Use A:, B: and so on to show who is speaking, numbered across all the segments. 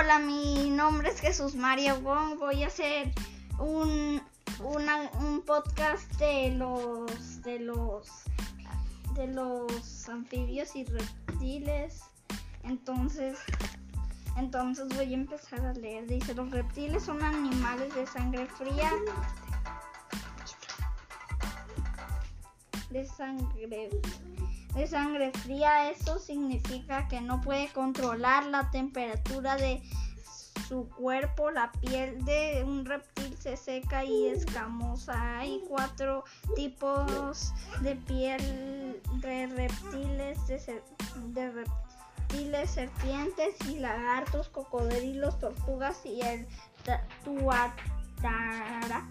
A: Hola, mi nombre es Jesús María Wong. Voy a hacer un, un podcast de los de los de los anfibios y reptiles. Entonces, entonces voy a empezar a leer. Dice, los reptiles son animales de sangre fría. De sangre de sangre fría. Eso significa que no puede controlar la temperatura de su cuerpo. La piel de un reptil se seca y escamosa. Hay cuatro tipos de piel de reptiles, de, reptiles, serpientes y lagartos, cocodrilos, tortugas y el tuatara.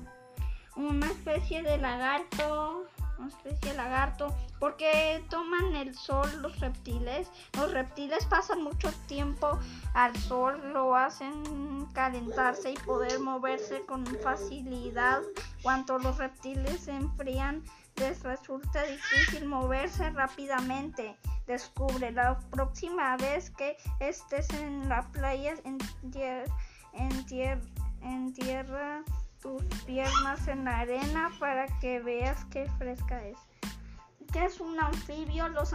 A: Una especie de lagarto una especie de lagarto, porque toman el sol los reptiles. Los reptiles pasan mucho tiempo al sol, lo hacen calentarse y poder moverse con facilidad. Cuando los reptiles se enfrían, les resulta difícil moverse rápidamente. Descubre la próxima vez que estés en la playa, en en tierra tus piernas en la arena para que veas qué fresca es. ¿Qué es un anfibio? Los,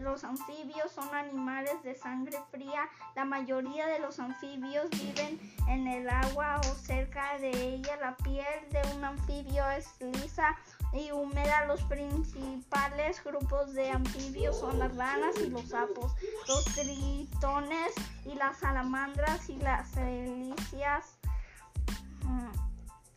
A: los anfibios son animales de sangre fría. La mayoría de los anfibios viven en el agua o cerca de ella. La piel de un anfibio es lisa y húmeda. Los principales grupos de anfibios son las ranas y los sapos, los tritones y las salamandras y las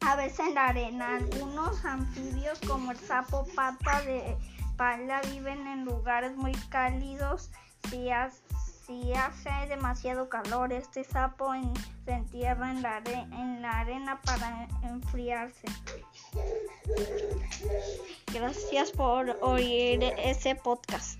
A: a veces en la arena. Algunos anfibios como el sapo pata de pala viven en lugares muy cálidos si, hace, si hace demasiado calor. Este sapo se entierra en la, en la arena para enfriarse. Gracias por oír ese podcast.